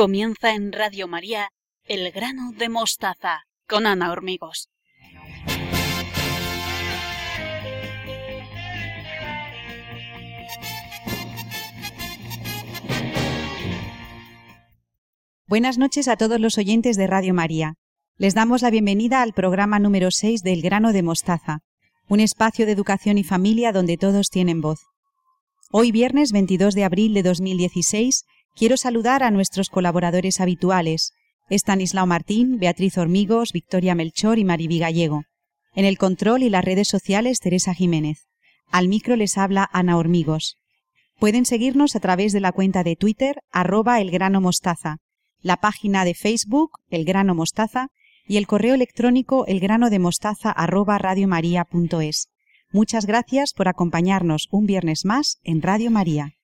Comienza en Radio María El grano de mostaza con Ana Hormigos. Buenas noches a todos los oyentes de Radio María. Les damos la bienvenida al programa número 6 del grano de mostaza, un espacio de educación y familia donde todos tienen voz. Hoy viernes 22 de abril de 2016 Quiero saludar a nuestros colaboradores habituales, Estanislao Martín, Beatriz Hormigos, Victoria Melchor y Mariví Gallego. En el control y las redes sociales, Teresa Jiménez. Al micro les habla Ana Hormigos. Pueden seguirnos a través de la cuenta de Twitter, arroba elgranomostaza, la página de Facebook, El Grano Mostaza, y el correo electrónico elgranodemostaza arroba radiomaria.es. Muchas gracias por acompañarnos un viernes más en Radio María.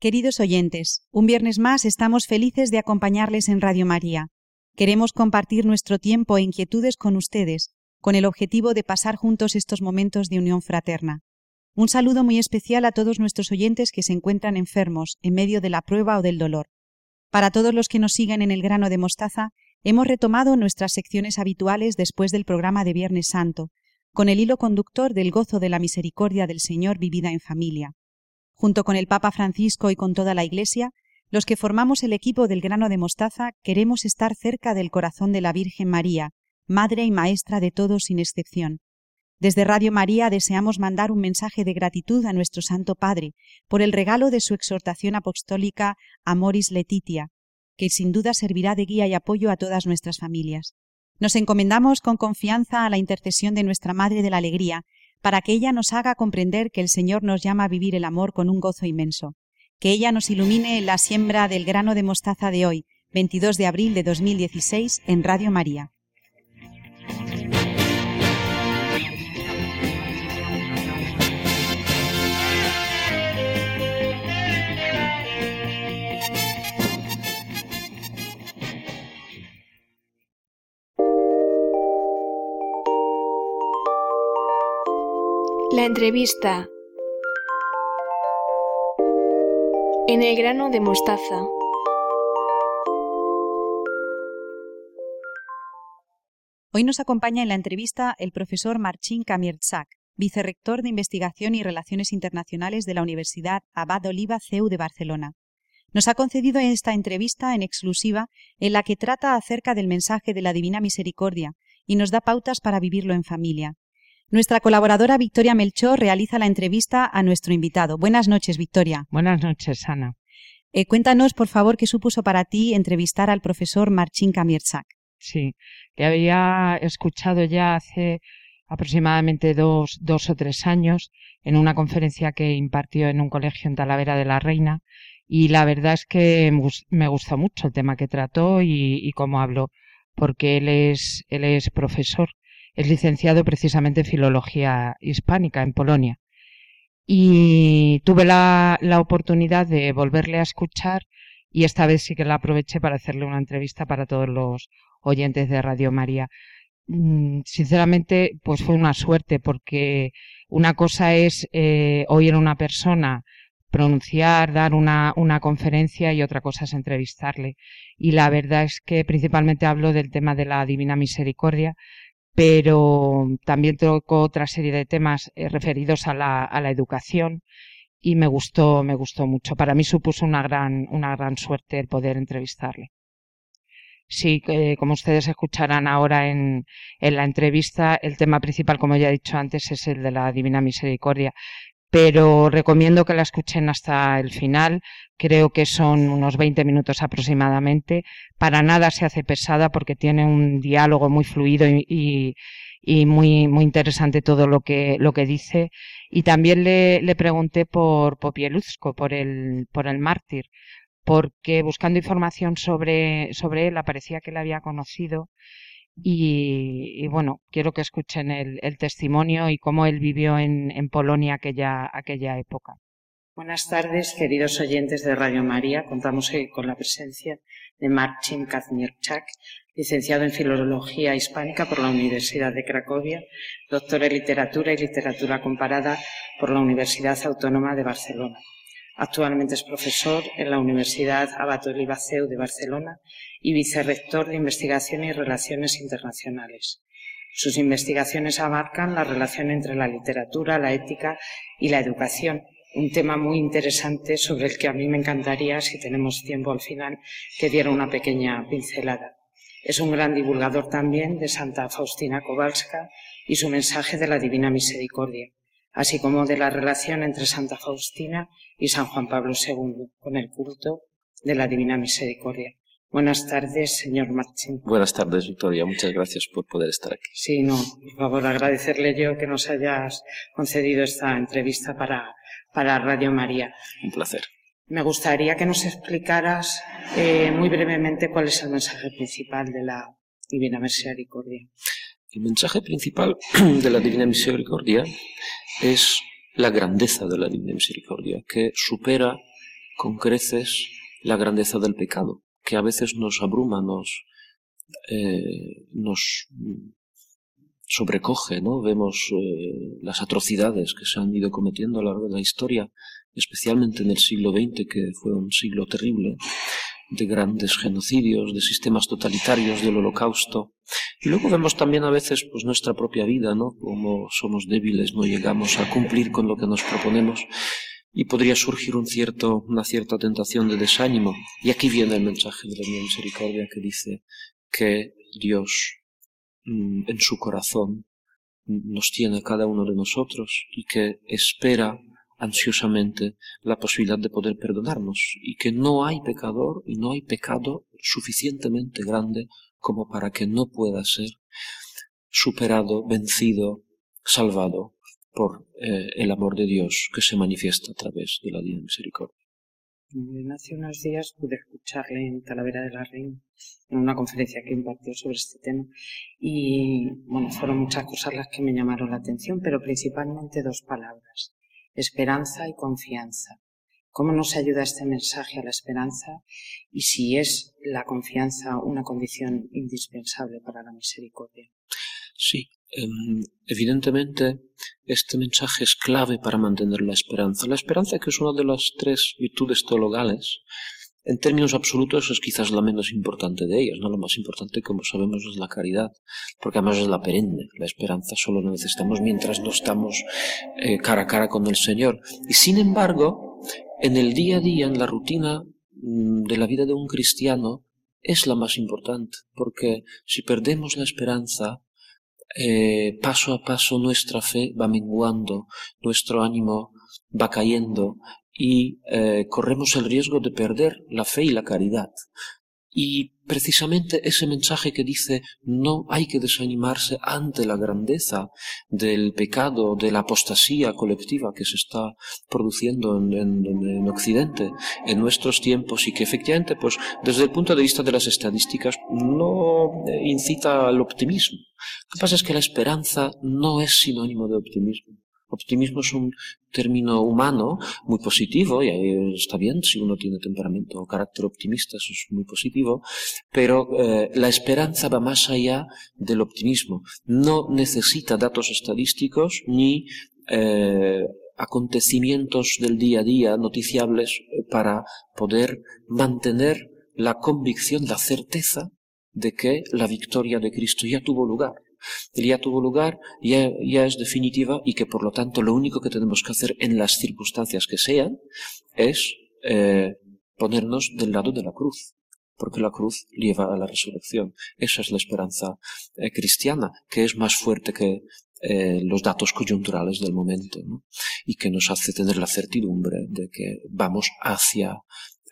Queridos oyentes, un viernes más estamos felices de acompañarles en Radio María. Queremos compartir nuestro tiempo e inquietudes con ustedes, con el objetivo de pasar juntos estos momentos de unión fraterna. Un saludo muy especial a todos nuestros oyentes que se encuentran enfermos, en medio de la prueba o del dolor. Para todos los que nos siguen en el grano de mostaza, hemos retomado nuestras secciones habituales después del programa de Viernes Santo, con el hilo conductor del gozo de la misericordia del Señor vivida en familia. Junto con el Papa Francisco y con toda la Iglesia, los que formamos el equipo del grano de mostaza queremos estar cerca del corazón de la Virgen María, Madre y Maestra de todos sin excepción. Desde Radio María deseamos mandar un mensaje de gratitud a nuestro Santo Padre por el regalo de su exhortación apostólica Amoris Letitia, que sin duda servirá de guía y apoyo a todas nuestras familias. Nos encomendamos con confianza a la intercesión de nuestra Madre de la Alegría para que ella nos haga comprender que el Señor nos llama a vivir el amor con un gozo inmenso. Que ella nos ilumine la siembra del grano de mostaza de hoy, 22 de abril de 2016, en Radio María. La entrevista en el grano de mostaza. Hoy nos acompaña en la entrevista el profesor Marcin Kamierczak, vicerrector de Investigación y Relaciones Internacionales de la Universidad Abad Oliva CEU de Barcelona. Nos ha concedido esta entrevista en exclusiva en la que trata acerca del mensaje de la Divina Misericordia y nos da pautas para vivirlo en familia. Nuestra colaboradora Victoria Melchor realiza la entrevista a nuestro invitado. Buenas noches, Victoria. Buenas noches, Ana. Eh, cuéntanos, por favor, qué supuso para ti entrevistar al profesor Marcin Kamierczak. Sí, le había escuchado ya hace aproximadamente dos, dos o tres años en una conferencia que impartió en un colegio en Talavera de la Reina y la verdad es que me gustó mucho el tema que trató y, y cómo habló, porque él es, él es profesor es licenciado precisamente en Filología Hispánica en Polonia. Y tuve la, oportunidad de volverle a escuchar y esta vez sí que la aproveché para hacerle una entrevista para todos los oyentes de Radio María. Mm, sinceramente, pues fue una suerte porque una cosa es eh, oír a una persona pronunciar, dar una, una, conferencia y otra cosa es entrevistarle. Y la verdad es que principalmente hablo del tema de la Divina Misericordia, pero también tocó otra serie de temas eh, referidos a la, a la educación y me gustó, me gustó mucho. Para mí supuso una gran, una gran suerte el poder entrevistarle. Sí, como ustedes escucharán ahora en, en la entrevista, el tema principal, como ya he dicho antes, es el de la Divina Misericordia pero recomiendo que la escuchen hasta el final. Creo que son unos 20 minutos aproximadamente. Para nada se hace pesada porque tiene un diálogo muy fluido y, muy, muy interesante todo lo que, lo que dice. Y también le, le pregunté por Popieluzco, por el, por el mártir, porque buscando información sobre, sobre él aparecía que le había conocido y, bueno, quiero que escuchen el, el, testimonio y cómo él vivió en, Polonia aquella, aquella época. Buenas tardes, queridos oyentes de Radio María. Contamos hoy con la presencia de Marcin Kazmierczak, licenciado en Filología Hispánica por la Universidad de Cracovia, doctor en Literatura y Literatura Comparada por la Universidad Autónoma de Barcelona. Actualmente es profesor en la Universidad Abato Libaceu de Barcelona y vicerrector de Investigación y Relaciones Internacionales. Sus investigaciones abarcan la relación entre la literatura, la ética y la educación, un tema muy interesante sobre el que a mí me encantaría, si tenemos tiempo al final, que diera una pequeña pincelada. Es un gran divulgador también de Santa Faustina Kowalska y su mensaje de la Divina Misericordia así como de la relación entre Santa Faustina y San Juan Pablo II con el culto de la Divina Misericordia. Buenas tardes, señor Martín. Buenas tardes, Victoria. Muchas gracias por poder estar aquí. Sí, no, por favor, agradecerle yo que nos hayas concedido esta entrevista para, para Radio María. Un placer. Me gustaría que nos explicaras eh, muy brevemente cuál es el mensaje principal de la Divina Misericordia. El mensaje principal de la Divina Misericordia es la grandeza de la Divina Misericordia, que supera con creces la grandeza del pecado, que a veces nos abruma, nos, eh, sobrecoge, ¿no? Vemos eh, las atrocidades que se han ido cometiendo a lo largo de la historia, especialmente en el siglo XX, que fue un siglo terrible, de grandes genocidios, de sistemas totalitarios, del holocausto. Y luego vemos también a veces pues nuestra propia vida, ¿no? Como somos débiles, no llegamos a cumplir con lo que nos proponemos y podría surgir un cierto, una cierta tentación de desánimo. Y aquí viene el mensaje de la misericordia que dice que Dios mm, en su corazón nos tiene a cada uno de nosotros y que espera ansiosamente la posibilidad de poder perdonarnos y que no hay pecador y no hay pecado suficientemente grande como para que no pueda ser superado, vencido, salvado por eh, el amor de Dios que se manifiesta a través de la Divina Misericordia. Hace unos días pude escucharle en Talavera de la Reina, en una conferencia que impartió sobre este tema, y bueno, fueron muchas cosas las que me llamaron la atención, pero principalmente dos palabras, esperanza y confianza. ¿Cómo nos ayuda este mensaje a la esperanza y si es la confianza una condición indispensable para la misericordia? Sí, em, evidentemente este mensaje es clave para mantener la esperanza. La esperanza que es una de las tres virtudes teologales en términos absolutos es quizás la menos importante de ellas, ¿no? Lo más importante, como sabemos, es la caridad, porque además es la perenne. La esperanza solo la necesitamos mientras no estamos eh, cara a cara con el Señor. Y sin embargo, en el día a día, en la rutina mm, de la vida de un cristiano, es la más importante, porque si perdemos la esperanza, eh, paso a paso nuestra fe va menguando, nuestro ánimo va cayendo y eh, corremos el riesgo de perder la fe y la caridad. Y precisamente ese mensaje que dice no hay que desanimarse ante la grandeza del pecado, de la apostasía colectiva que se está produciendo en, en, Occidente en nuestros tiempos y que efectivamente, pues desde el punto de vista de las estadísticas, no incita al optimismo. Lo que pasa es que la esperanza no es sinónimo de optimismo. Optimismo es un término humano muy positivo, y ahí está bien, si uno tiene temperamento o carácter optimista, eso es muy positivo, pero eh, la esperanza va más allá del optimismo. No necesita datos estadísticos ni eh, acontecimientos del día a día noticiables para poder mantener la convicción, la certeza de que la victoria de Cristo ya tuvo lugar ya tuvo lugar, ya, ya es definitiva y que por lo tanto lo único que tenemos que hacer en las circunstancias que sean es eh, ponernos del lado de la cruz, porque la cruz lleva a la resurrección. Esa es la esperanza eh, cristiana, que es más fuerte que eh, los datos coyunturales del momento, y que nos hace tener la certidumbre de que vamos hacia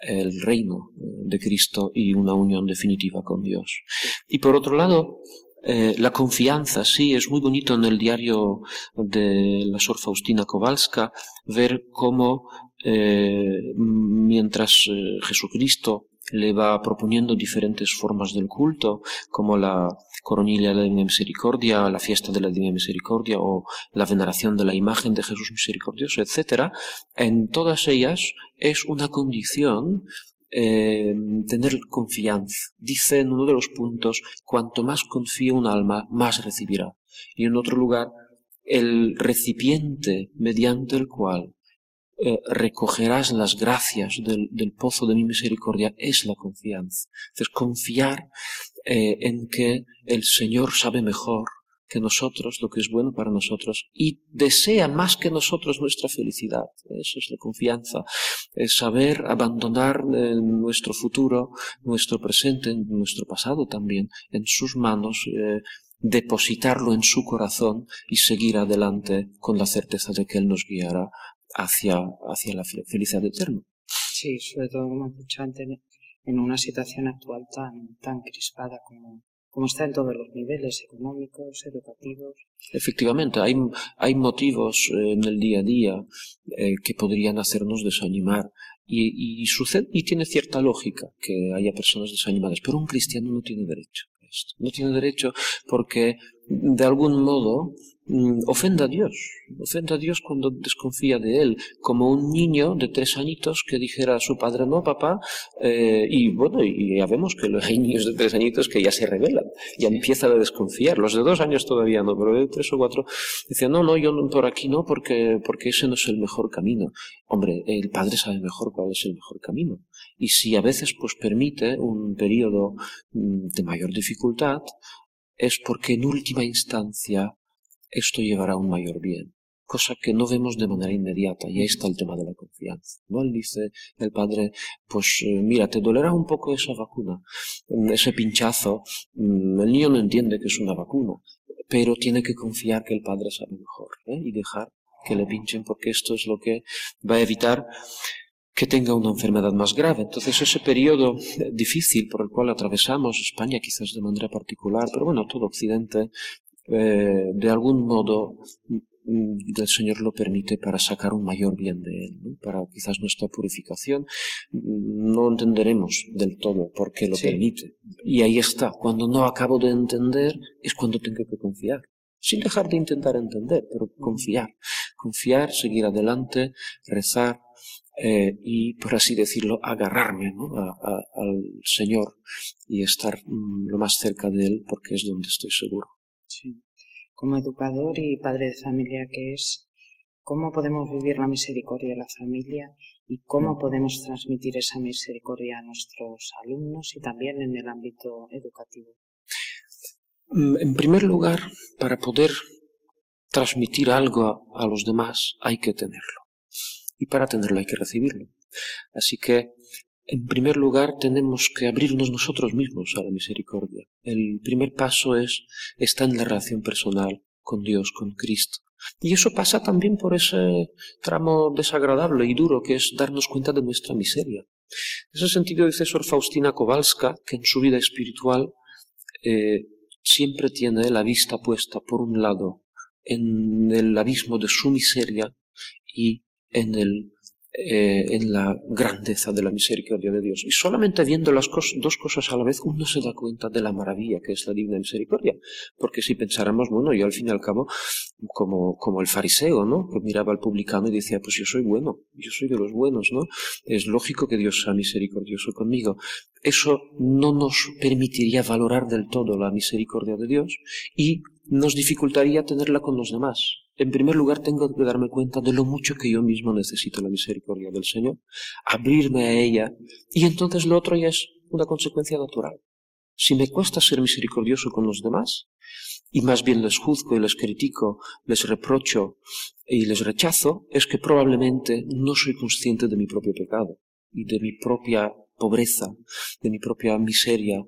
el reino de Cristo y una unión definitiva con Dios. Y por otro lado, Eh, la confianza, sí, es muy bonito en el diario de la Sor Faustina Kowalska ver cómo eh, mientras eh, Jesucristo le va proponiendo diferentes formas del culto, como la coronilla de la Divina Misericordia, la fiesta de la Divina Misericordia o la veneración de la imagen de Jesús Misericordioso, etc., en todas ellas es una condición eh, tener confianza. Dice en uno de los puntos, cuanto más confía un alma, más recibirá. Y en otro lugar, el recipiente mediante el cual eh, recogerás las gracias del, pozo de mi misericordia es la confianza. Es confiar eh, en que el Señor sabe mejor que nosotros lo que es bueno para nosotros y desea más que nosotros nuestra felicidad. Eso es la confianza. Es saber abandonar eh, nuestro futuro, nuestro presente, nuestro pasado también en sus manos, depositarlo en su corazón y seguir adelante con la certeza de que Él nos guiará hacia, hacia la felicidad eterna. Sí, sobre todo, como he dicho antes, en una situación actual tan, tan crispada como, como está en todos los niveles económicos, educativos. Efectivamente, hay, hay motivos eh, en el día a día eh, que podrían hacernos desanimar y, y, sucede, y tiene cierta lógica que haya personas desanimadas, pero un cristiano no tiene derecho a esto. No tiene derecho porque de algún modo Mm, ofenda a Dios, ofenda a Dios cuando desconfía de Él, como un niño de tres añitos que dijera a su padre, no, papá, eh, y bueno, y ya vemos que hay niños de tres añitos que ya se rebelan, ya empiezan a desconfiar, los de dos años todavía no, pero de tres o cuatro, dice, no, no, yo por aquí no, porque, porque ese no es el mejor camino. Hombre, el padre sabe mejor cuál es el mejor camino. Y si a veces pues permite un periodo mm, de mayor dificultad, es porque en última instancia esto llevará a un mayor bien, cosa que no vemos de manera inmediata, y ahí está el tema de la confianza. ¿no? Dice, el padre, pues eh, mira, te dolerá un poco esa vacuna, mm, ese pinchazo, mm, el niño no entiende que es una vacuna, pero tiene que confiar que el padre sabe mejor, ¿eh? y dejar que le pinchen, porque esto es lo que va a evitar que tenga una enfermedad más grave. Entonces, ese periodo difícil por el cual atravesamos España, quizás de manera particular, pero bueno, todo Occidente, eh, de algún modo mm, el Señor lo permite para sacar un mayor bien de Él, para quizás nuestra purificación. Mm, no entenderemos del todo por qué lo permite. Y ahí está, cuando no acabo de entender es cuando tengo que confiar. Sin dejar de intentar entender, pero confiar. Confiar, seguir adelante, rezar, eh, y, por así decirlo, agarrarme al Señor y estar mm, lo más cerca de Él porque es donde estoy seguro. Como educador y padre de familia que es, ¿cómo podemos vivir la misericordia de la familia y cómo podemos transmitir esa misericordia a nuestros alumnos y también en el ámbito educativo? Mm, en primer lugar, para poder transmitir algo a, los demás hay que tenerlo. Y para tenerlo hay que recibirlo. Así que en primer lugar, tenemos que abrirnos nosotros mismos a la misericordia. El primer paso es estar en la relación personal con Dios, con Cristo. Y eso pasa también por ese tramo desagradable y duro que es darnos cuenta de nuestra miseria. En ese sentido dice Sor Faustina Kowalska que en su vida espiritual eh, siempre tiene la vista puesta, por un lado, en el abismo de su miseria y en el eh, en la grandeza de la misericordia de Dios. Y solamente viendo las dos cosas a la vez, uno se da cuenta de la maravilla que es la divina misericordia. Porque si pensáramos, bueno, yo al fin y al cabo, como, como el fariseo, ¿no? Que miraba al publicano y decía, pues yo soy bueno, yo soy de los buenos, ¿no? Es lógico que Dios sea misericordioso conmigo. Eso no nos permitiría valorar del todo la misericordia de Dios y nos dificultaría tenerla con los demás. En primer lugar, tengo que darme cuenta de lo mucho que yo mismo necesito la misericordia del Señor, abrirme a ella, y entonces lo otro ya es una consecuencia natural. Si me cuesta ser misericordioso con los demás, y más bien les juzgo y les critico, les reprocho y les rechazo, es que probablemente no soy consciente de mi propio pecado y de mi propia pobreza, de mi propia miseria,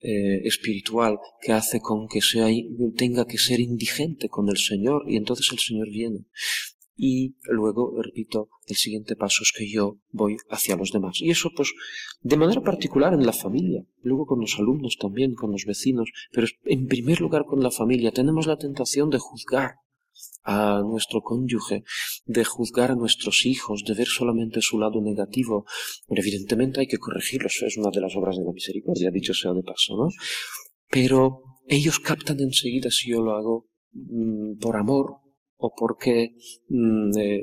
eh, espiritual que hace con que sea, tenga que ser indigente con el Señor y entonces el Señor viene y luego, repito, el siguiente paso es que yo voy hacia los demás. Y eso, pues, de manera particular en la familia, luego con los alumnos también, con los vecinos, pero en primer lugar con la familia. Tenemos la tentación de juzgar a nuestro cónyuge, de juzgar a nuestros hijos, de ver solamente su lado negativo. Pero evidentemente hay que corregirlo, eso es una de las obras de la misericordia, dicho sea de paso, ¿no? Pero ellos captan enseguida si yo lo hago mm, por amor, o porque, mm, eh,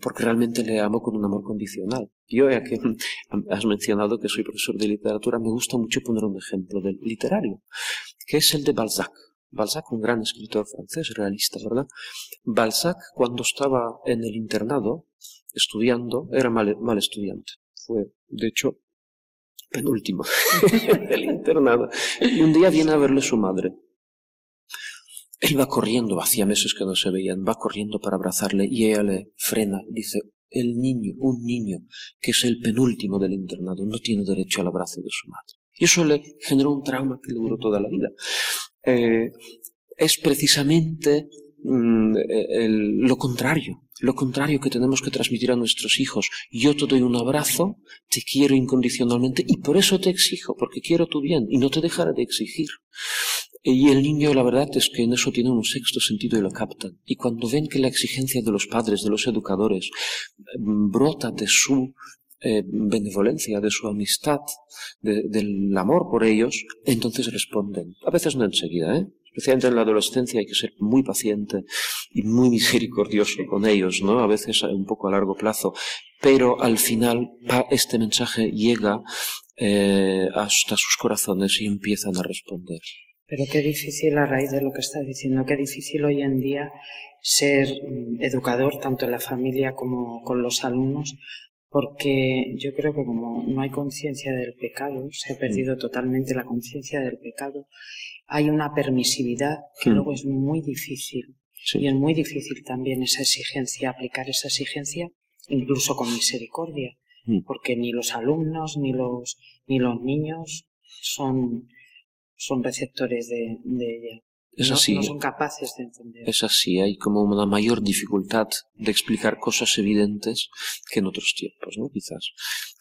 porque realmente le amo con un amor condicional. Yo, ya que has mencionado que soy profesor de literatura, me gusta mucho poner un ejemplo del literario, que es el de Balzac. Balzac, un gran escritor francés, realista, ¿verdad? Balzac, cuando estaba en el internado, estudiando, era mal, mal estudiante. Fue, de hecho, penúltimo del internado. Y un día viene a verle su madre. Él va corriendo, hacía meses que no se veían, va corriendo para abrazarle y ella le frena, dice, el niño, un niño, que es el penúltimo del internado, no tiene derecho al abrazo de su madre. Y eso le generó un trauma que le duró toda la vida. Eh, es precisamente mm, lo contrario, lo contrario que tenemos que transmitir a nuestros hijos. Yo te doy un abrazo, te quiero incondicionalmente y por eso te exijo, porque quiero tu bien y no te dejaré de exigir. Y el niño, la verdad es que en eso tiene un sexto sentido y lo captan. Y cuando ven que la exigencia de los padres, de los educadores, mm, brota de su eh, benevolencia, de su amistad, del amor por ellos, entonces responden. A veces no enseguida, ¿eh? Especialmente en la adolescencia hay que ser muy paciente y muy misericordioso con ellos, ¿no? A veces un poco a largo plazo. Pero al final este mensaje llega eh, hasta sus corazones y empiezan a responder. Pero qué difícil a raíz de lo que está diciendo, qué difícil hoy en día ser mm, educador tanto en la familia como con los alumnos, porque yo creo que como no hay conciencia del pecado, se ha perdido mm. totalmente la conciencia del pecado, hay una permisividad que mm. luego es muy difícil. Y es muy difícil también esa exigencia, aplicar esa exigencia, incluso con misericordia, porque ni los alumnos ni los, ni los niños son son receptores de, ella. Es así. No son capaces de entender. Es así, hay como una mayor dificultad de explicar cosas evidentes que en otros tiempos, ¿no? Quizás.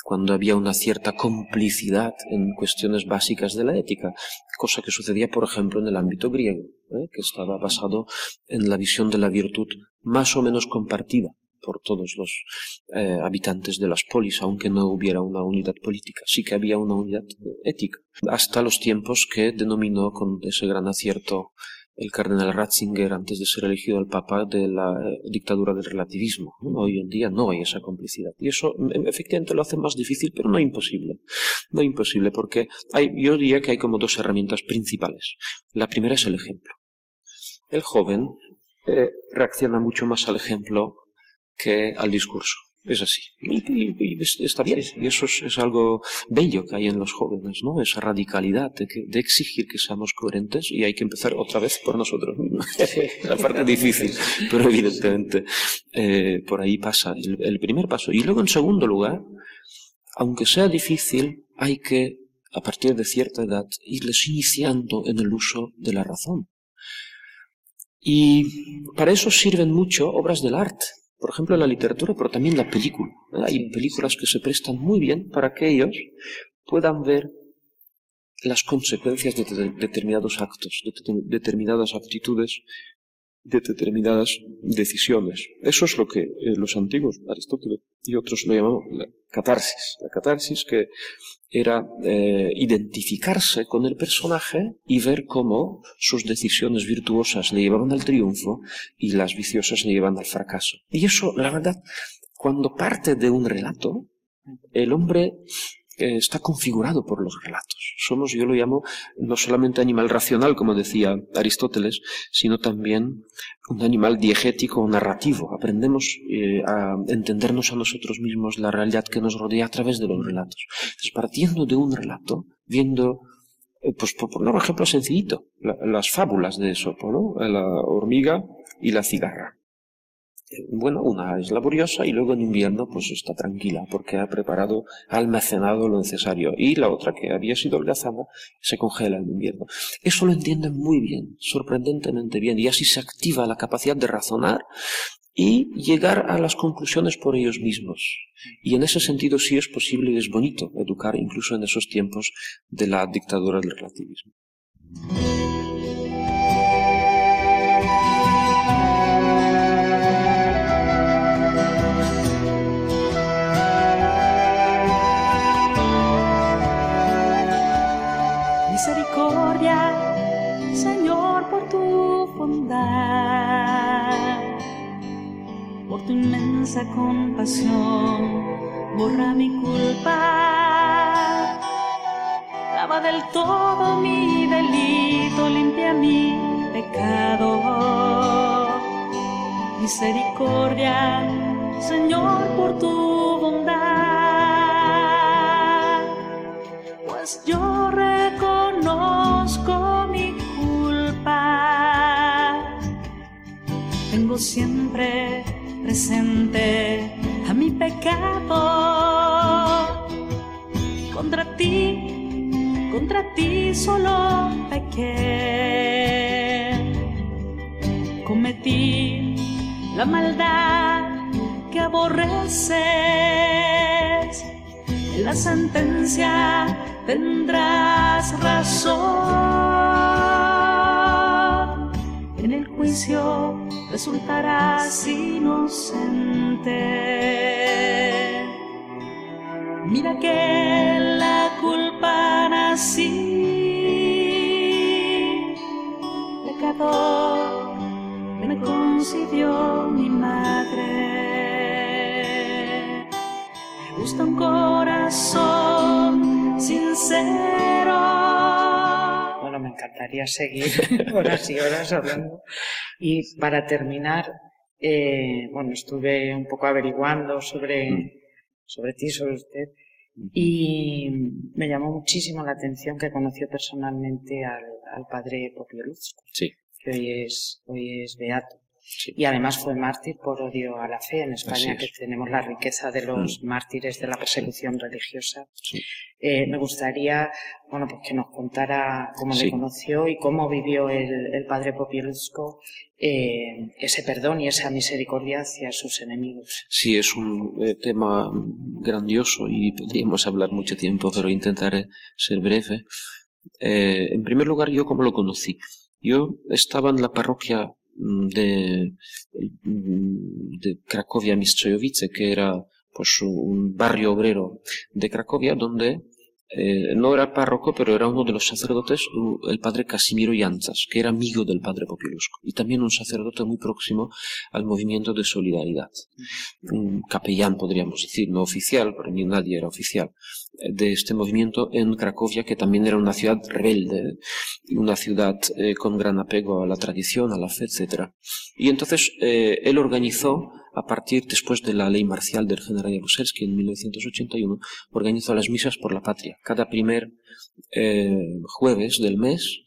Cuando había una cierta complicidad en cuestiones básicas de la ética, cosa que sucedía, por ejemplo, en el ámbito griego, ¿eh? que estaba basado en la visión de la virtud más o menos compartida por todos los eh, habitantes de las polis, aunque no hubiera una unidad política. Sí que había una unidad ética, hasta los tiempos que denominó con ese gran acierto el cardenal Ratzinger antes de ser elegido el Papa de la eh, dictadura del relativismo. Hoy en día no hay esa complicidad. Y eso em, efectivamente lo hace más difícil, pero no imposible. No imposible, porque hay, yo diría que hay como dos herramientas principales. La primera es el ejemplo. El joven eh, reacciona mucho más al ejemplo que al discurso. Es así. Y, está bien. Y eso es, algo bello que hay en los jóvenes, ¿no? Esa radicalidad de, exigir que seamos coherentes y hay que empezar otra vez por nosotros mismos. La parte difícil, pero evidentemente eh, por ahí pasa el, el primer paso. Y luego, en segundo lugar, aunque sea difícil, hay que, a partir de cierta edad, irles iniciando en el uso de la razón. Y para eso sirven mucho obras del arte por ejemplo, la literatura, pero también la película. Hay películas que se prestan muy bien para que ellos puedan ver las consecuencias de, determinados actos, de determinadas actitudes, de determinadas decisiones. Eso es lo que eh, los antiguos, Aristóteles y otros lo llamaban la catarsis. La catarsis que era eh, identificarse con el personaje y ver cómo sus decisiones virtuosas le llevaban al triunfo y las viciosas le llevan al fracaso. Y eso, la verdad, cuando parte de un relato, el hombre está configurado por los relatos. Somos, yo lo llamo, no solamente animal racional, como decía Aristóteles, sino también un animal diegético o narrativo. Aprendemos eh, a entendernos a nosotros mismos la realidad que nos rodea a través de los relatos. Entonces, partiendo de un relato, viendo eh, pues por poner un ejemplo sencillito, las fábulas de Esopo, ¿no? La hormiga y la cigarra bueno, una es laboriosa y luego en invierno pues está tranquila porque ha preparado, ha almacenado lo necesario. Y la otra que había sido holgazana se congela en invierno. Eso lo entienden muy bien, sorprendentemente bien, y así se activa la capacidad de razonar y llegar a las conclusiones por ellos mismos. Y en ese sentido sí es posible y es bonito educar incluso en esos tiempos de la dictadura del relativismo. Inmensa compasión borra mi culpa. Lava del todo mi delito, limpia mi pecado. Misericordia, Señor, por tu bondad. Pues yo Siempre presente a mi pecado. Contra ti, contra ti solo pequé. Cometí la maldad que aborreces. En la sentencia tendrás razón. En el juicio resultarás inocente. Mira que la culpa nací, pecador, me concibió mi madre. Me gusta un corazón sincero. Bueno, me encantaría seguir horas y horas hablando y para terminar, eh, bueno, estuve un poco averiguando sobre, mm. sobre ti, sobre usted, y me llamó muchísimo la atención que conoció personalmente al, al padre Popioluzco, sí. que hoy es, hoy es beato. Y además fue mártir por odio a la fe en España, que tenemos la riqueza de los mm. mártires de la persecución religiosa. Eh, me gustaría, bueno, pues que nos contara cómo le conoció y cómo vivió el, padre Popielusco eh, ese perdón y esa misericordia hacia sus enemigos. Sí, es un eh, tema grandioso y podríamos hablar mucho tiempo, pero intentaré ser breve. en primer lugar, yo cómo lo conocí. Yo estaba en la parroquia de, Cracovia Mistrzejowice, que era pues un barrio obrero. De Cracovia donde eh, no era párroco, pero era uno de los sacerdotes, el padre Casimiro Yanzas, que era amigo del padre Popielusco, y también un sacerdote muy próximo al movimiento de solidaridad. Un capellán, podríamos decir, no oficial, porque ni nadie era oficial, eh, de este movimiento en Cracovia, que también era una ciudad rebelde, una ciudad eh, con gran apego a la tradición, a la fe, etc. Y entonces él organizó a partir después de la ley marcial del general Jaruzelski en 1981, organizó las misas por la patria. Cada primer eh, jueves del mes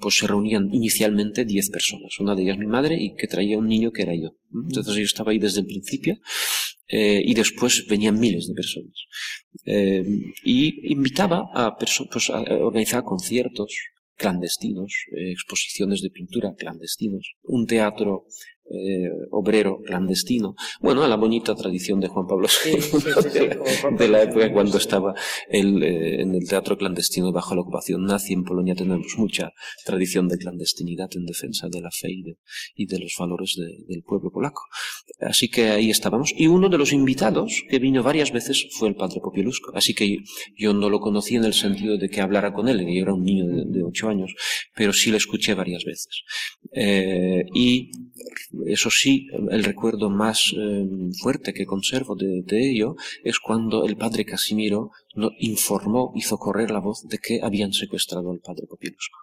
pues se reunían inicialmente 10 personas, una de ellas mi madre y que traía un niño que era yo. Entonces yo estaba ahí desde el principio eh, y después venían miles de personas. Eh, y invitaba a, pues, a organizar conciertos clandestinos, exposiciones de pintura clandestinos, un teatro eh, obrero clandestino. Bueno, a la bonita tradición de Juan Pablo II, de, la, época cuando estaba el, eh, en el teatro clandestino bajo la ocupación nazi. En Polonia tenemos mucha tradición de clandestinidad en defensa de la fe y de, los valores del pueblo polaco. Así que ahí estábamos. Y uno de los invitados que vino varias veces fue el padre Popielusco. Así que yo no lo conocí en el sentido de que hablara con él, yo era un niño de, ocho años, pero sí lo escuché varias veces. Eh, y eso sí, el recuerdo más eh, fuerte que conservo de, ello es cuando el padre Casimiro no informó, hizo correr la voz de que habían secuestrado al padre Popielusco.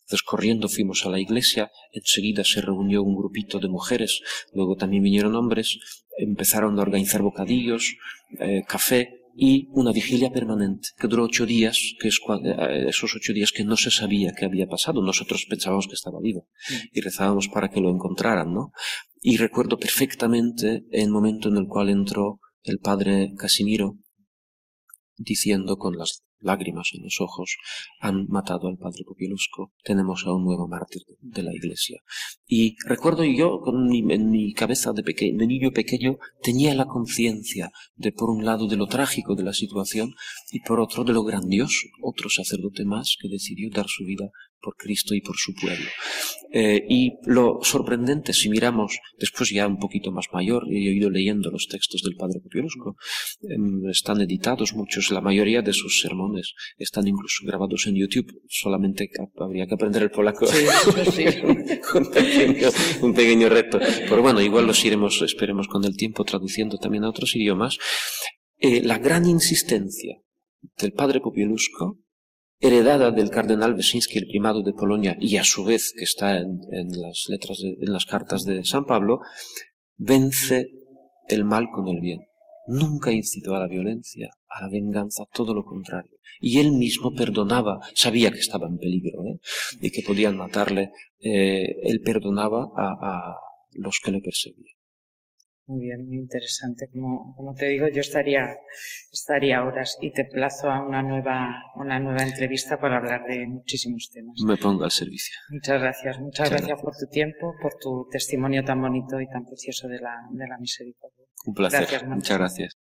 Entonces corriendo fuimos a la iglesia, enseguida se reunió un grupito de mujeres, luego también vinieron hombres, empezaron a organizar bocadillos, eh, café, y una vigilia permanente que duró ocho días, que es eh, esos ocho días que no se sabía qué había pasado. Nosotros pensábamos que estaba vivo y rezábamos para que lo encontraran, ¿no? Y recuerdo perfectamente el momento en el cual entró el padre Casimiro diciendo con las lágrimas en los ojos, han matado al padre Popielusco. Tenemos a un nuevo mártir de la iglesia. Y recuerdo yo, con mi, en mi cabeza de, de niño pequeño, tenía la conciencia de, por un lado, de lo trágico de la situación y por otro, de lo grandioso. Otro sacerdote más que decidió dar su vida por Cristo y por su pueblo. Eh, y lo sorprendente, si miramos después ya un poquito más mayor, he ido leyendo los textos del Padre Popielusco, em, están editados muchos, la mayoría de sus sermones están incluso grabados en YouTube, solamente habría que aprender el polaco. un, pequeño, reto. Pero bueno, igual los iremos, esperemos con el tiempo, traduciendo también a otros idiomas. Eh, la gran insistencia del Padre Popielusco heredada del cardenal Wyszynski, el primado de Polonia, y a su vez que está en, las letras, en las cartas de San Pablo, vence el mal con el bien. Nunca incitó a la violencia, a la venganza, todo lo contrario. Y él mismo perdonaba, sabía que estaba en peligro ¿eh? y que podían matarle, eh, él perdonaba a los que le perseguían. Muy bien, muy interesante. Como, como te digo, yo estaría, estaría horas y te plazo a una nueva, una nueva entrevista para hablar de muchísimos temas. Me pongo al servicio. Muchas gracias. Muchas, gracias, por tu tiempo, por tu testimonio tan bonito y tan precioso de la, de la misericordia. Un placer. Muchas gracias.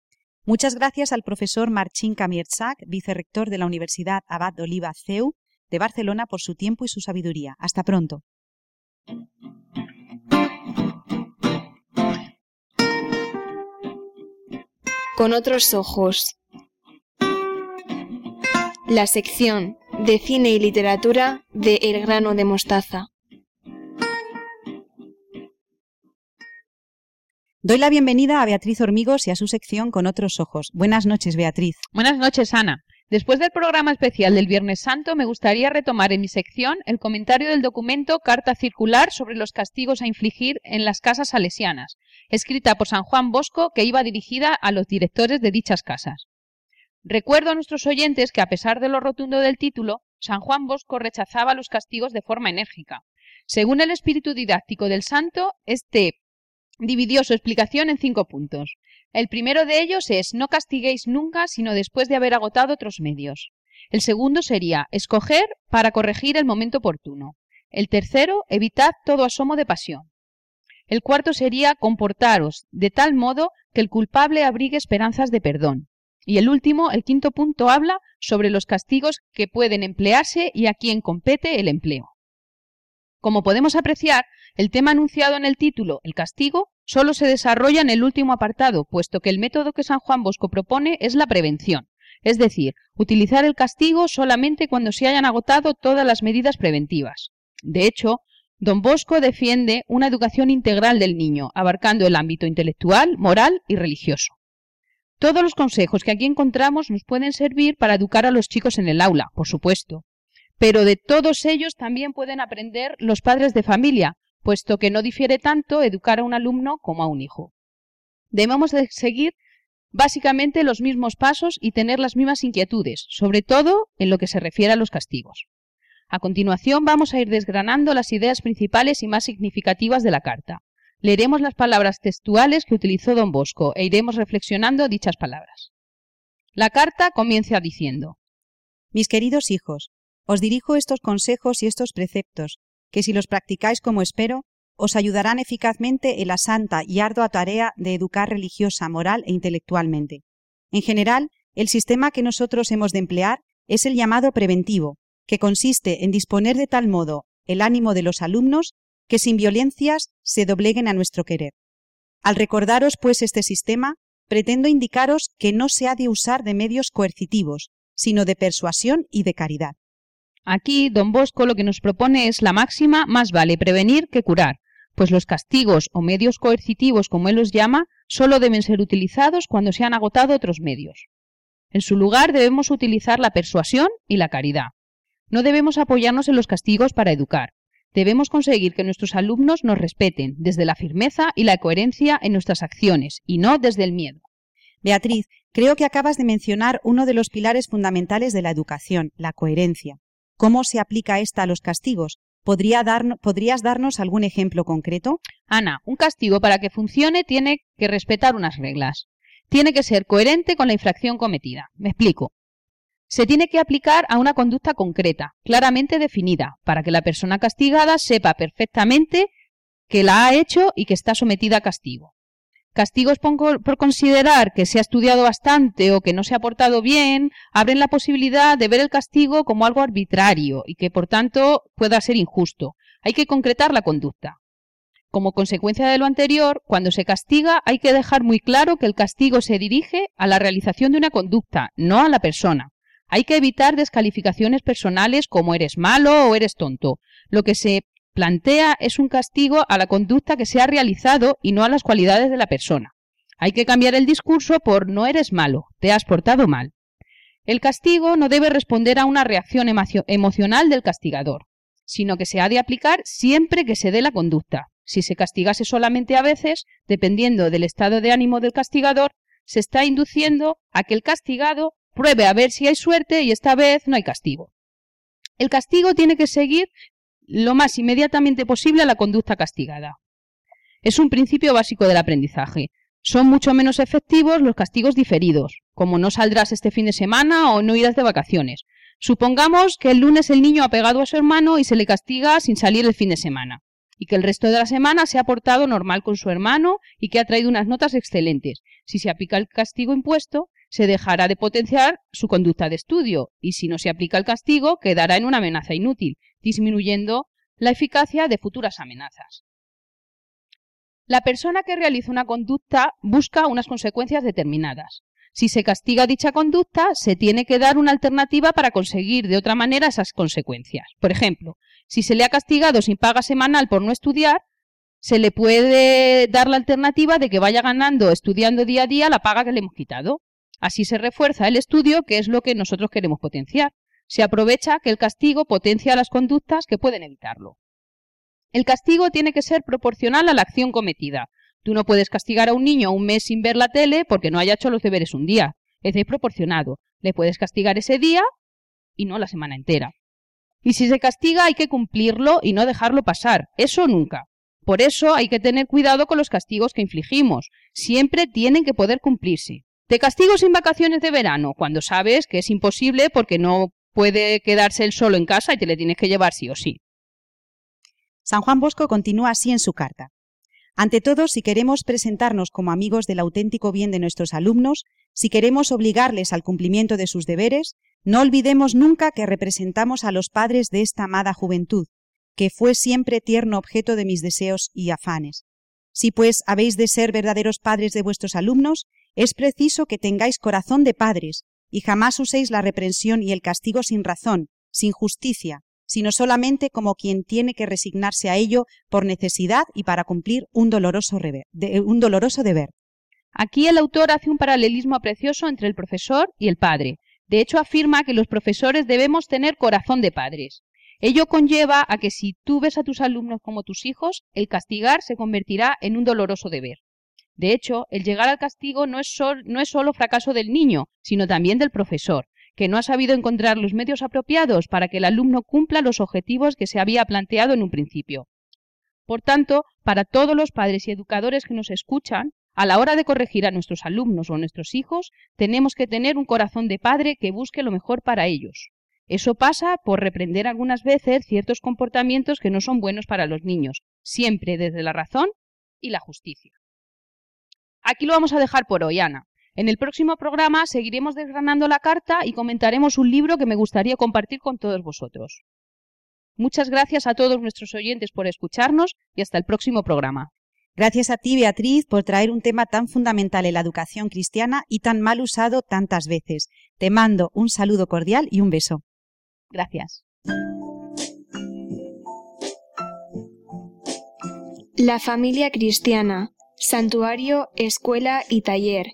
Muchas gracias al profesor Marcin Kamierczak, vicerrector de la Universidad Abad de Oliva CEU de Barcelona, por su tiempo y su sabiduría. Hasta pronto. Con otros ojos. La sección de cine y literatura de El grano de mostaza. Doy la bienvenida a Beatriz Hormigos y a su sección Con otros ojos. Buenas noches, Beatriz. Buenas noches, Ana. Después del programa especial del Viernes Santo, me gustaría retomar en mi sección el comentario del documento Carta Circular sobre los castigos a infligir en las casas salesianas, escrita por San Juan Bosco, que iba dirigida a los directores de dichas casas. Recuerdo a nuestros oyentes que, a pesar de lo rotundo del título, San Juan Bosco rechazaba los castigos de forma enérgica. Según el espíritu didáctico del santo, este dividió su explicación en cinco puntos. El primero de ellos es no castiguéis nunca sino después de haber agotado otros medios. El segundo sería escoger para corregir el momento oportuno. El tercero, evitad todo asomo de pasión. El cuarto sería comportaros de tal modo que el culpable abrigue esperanzas de perdón. Y el último, el quinto punto, habla sobre los castigos que pueden emplearse y a quien compete el empleo. Como podemos apreciar, el tema anunciado en el título, el castigo, solo se desarrolla en el último apartado, puesto que el método que San Juan Bosco propone es la prevención, es decir, utilizar el castigo solamente cuando se hayan agotado todas las medidas preventivas. De hecho, Don Bosco defiende una educación integral del niño, abarcando el ámbito intelectual, moral y religioso. Todos los consejos que aquí encontramos nos pueden servir para educar a los chicos en el aula, por supuesto, pero de todos ellos también pueden aprender los padres de familia, puesto que no difiere tanto educar a un alumno como a un hijo. Debemos de seguir básicamente los mismos pasos y tener las mismas inquietudes, sobre todo en lo que se refiere a los castigos. A continuación vamos a ir desgranando las ideas principales y más significativas de la carta. Leeremos las palabras textuales que utilizó don Bosco e iremos reflexionando dichas palabras. La carta comienza diciendo Mis queridos hijos, os dirijo estos consejos y estos preceptos que si los practicáis como espero, os ayudarán eficazmente en la santa y ardua tarea de educar religiosa, moral e intelectualmente. En general, el sistema que nosotros hemos de emplear es el llamado preventivo, que consiste en disponer de tal modo el ánimo de los alumnos que sin violencias se dobleguen a nuestro querer. Al recordaros, pues, este sistema, pretendo indicaros que no se ha de usar de medios coercitivos, sino de persuasión y de caridad. Aquí, don Bosco lo que nos propone es la máxima más vale prevenir que curar, pues los castigos o medios coercitivos, como él los llama, solo deben ser utilizados cuando se han agotado otros medios. En su lugar debemos utilizar la persuasión y la caridad. No debemos apoyarnos en los castigos para educar. Debemos conseguir que nuestros alumnos nos respeten desde la firmeza y la coherencia en nuestras acciones y no desde el miedo. Beatriz, creo que acabas de mencionar uno de los pilares fundamentales de la educación, la coherencia. ¿Cómo se aplica esta a los castigos? ¿Podrías darnos algún ejemplo concreto? Ana, un castigo para que funcione tiene que respetar unas reglas. Tiene que ser coherente con la infracción cometida. Me explico. se tiene que aplicar a una conducta concreta, claramente definida, para que la persona castigada sepa perfectamente que la ha hecho y que está sometida a castigo. Castigos por, considerar que se ha estudiado bastante o que no se ha portado bien abren la posibilidad de ver el castigo como algo arbitrario y que por tanto pueda ser injusto. Hay que concretar la conducta. Como consecuencia de lo anterior, cuando se castiga hay que dejar muy claro que el castigo se dirige a la realización de una conducta, no a la persona. Hay que evitar descalificaciones personales como eres malo o eres tonto. Lo que se plantea es un castigo a la conducta que se ha realizado y no a las cualidades de la persona. Hay que cambiar el discurso por no eres malo, te has portado mal. El castigo no debe responder a una reacción emocional del castigador, sino que se ha de aplicar siempre que se dé la conducta. Si se castigase solamente a veces, dependiendo del estado de ánimo del castigador, se está induciendo a que el castigado pruebe a ver si hay suerte y esta vez no hay castigo. El castigo tiene que seguir lo más inmediatamente posible a la conducta castigada. Es un principio básico del aprendizaje. Son mucho menos efectivos los castigos diferidos, como no saldrás este fin de semana o no irás de vacaciones. Supongamos que el lunes el niño ha pegado a su hermano y se le castiga sin salir el fin de semana, y que el resto de la semana se ha portado normal con su hermano y que ha traído unas notas excelentes. Si se aplica el castigo impuesto, se dejará de potenciar su conducta de estudio y si no se aplica el castigo quedará en una amenaza inútil, disminuyendo la eficacia de futuras amenazas. La persona que realiza una conducta busca unas consecuencias determinadas. Si se castiga dicha conducta, se tiene que dar una alternativa para conseguir de otra manera esas consecuencias. Por ejemplo, si se le ha castigado sin paga semanal por no estudiar, se le puede dar la alternativa de que vaya ganando estudiando día a día la paga que le hemos quitado. Así se refuerza el estudio, que es lo que nosotros queremos potenciar. Se aprovecha que el castigo potencia las conductas que pueden evitarlo. El castigo tiene que ser proporcional a la acción cometida. Tú no puedes castigar a un niño un mes sin ver la tele porque no haya hecho los deberes un día. Es desproporcionado. Le puedes castigar ese día y no la semana entera. Y si se castiga hay que cumplirlo y no dejarlo pasar. Eso nunca. Por eso hay que tener cuidado con los castigos que infligimos. Siempre tienen que poder cumplirse. Te castigo sin vacaciones de verano, cuando sabes que es imposible porque no puede quedarse él solo en casa y te le tienes que llevar sí o sí. San Juan Bosco continúa así en su carta. Ante todo, si queremos presentarnos como amigos del auténtico bien de nuestros alumnos, si queremos obligarles al cumplimiento de sus deberes, no olvidemos nunca que representamos a los padres de esta amada juventud, que fue siempre tierno objeto de mis deseos y afanes. Si pues habéis de ser verdaderos padres de vuestros alumnos, es preciso que tengáis corazón de padres, y jamás uséis la reprensión y el castigo sin razón, sin justicia, sino solamente como quien tiene que resignarse a ello por necesidad y para cumplir un doloroso, un doloroso deber. Aquí el autor hace un paralelismo precioso entre el profesor y el padre. De hecho, afirma que los profesores debemos tener corazón de padres. Ello conlleva a que si tú ves a tus alumnos como tus hijos, el castigar se convertirá en un doloroso deber. De hecho, el llegar al castigo no es, solo fracaso del niño, sino también del profesor, que no ha sabido encontrar los medios apropiados para que el alumno cumpla los objetivos que se había planteado en un principio. Por tanto, para todos los padres y educadores que nos escuchan, a la hora de corregir a nuestros alumnos o a nuestros hijos, tenemos que tener un corazón de padre que busque lo mejor para ellos. Eso pasa por reprender algunas veces ciertos comportamientos que no son buenos para los niños, siempre desde la razón y la justicia. Aquí lo vamos a dejar por hoy, Ana. En el próximo programa seguiremos desgranando la carta y comentaremos un libro que me gustaría compartir con todos vosotros. Muchas gracias a todos nuestros oyentes por escucharnos y hasta el próximo programa. Gracias a ti, Beatriz, por traer un tema tan fundamental en la educación cristiana y tan mal usado tantas veces. Te mando un saludo cordial y un beso. Gracias. La familia cristiana Santuario, Escuela y Taller.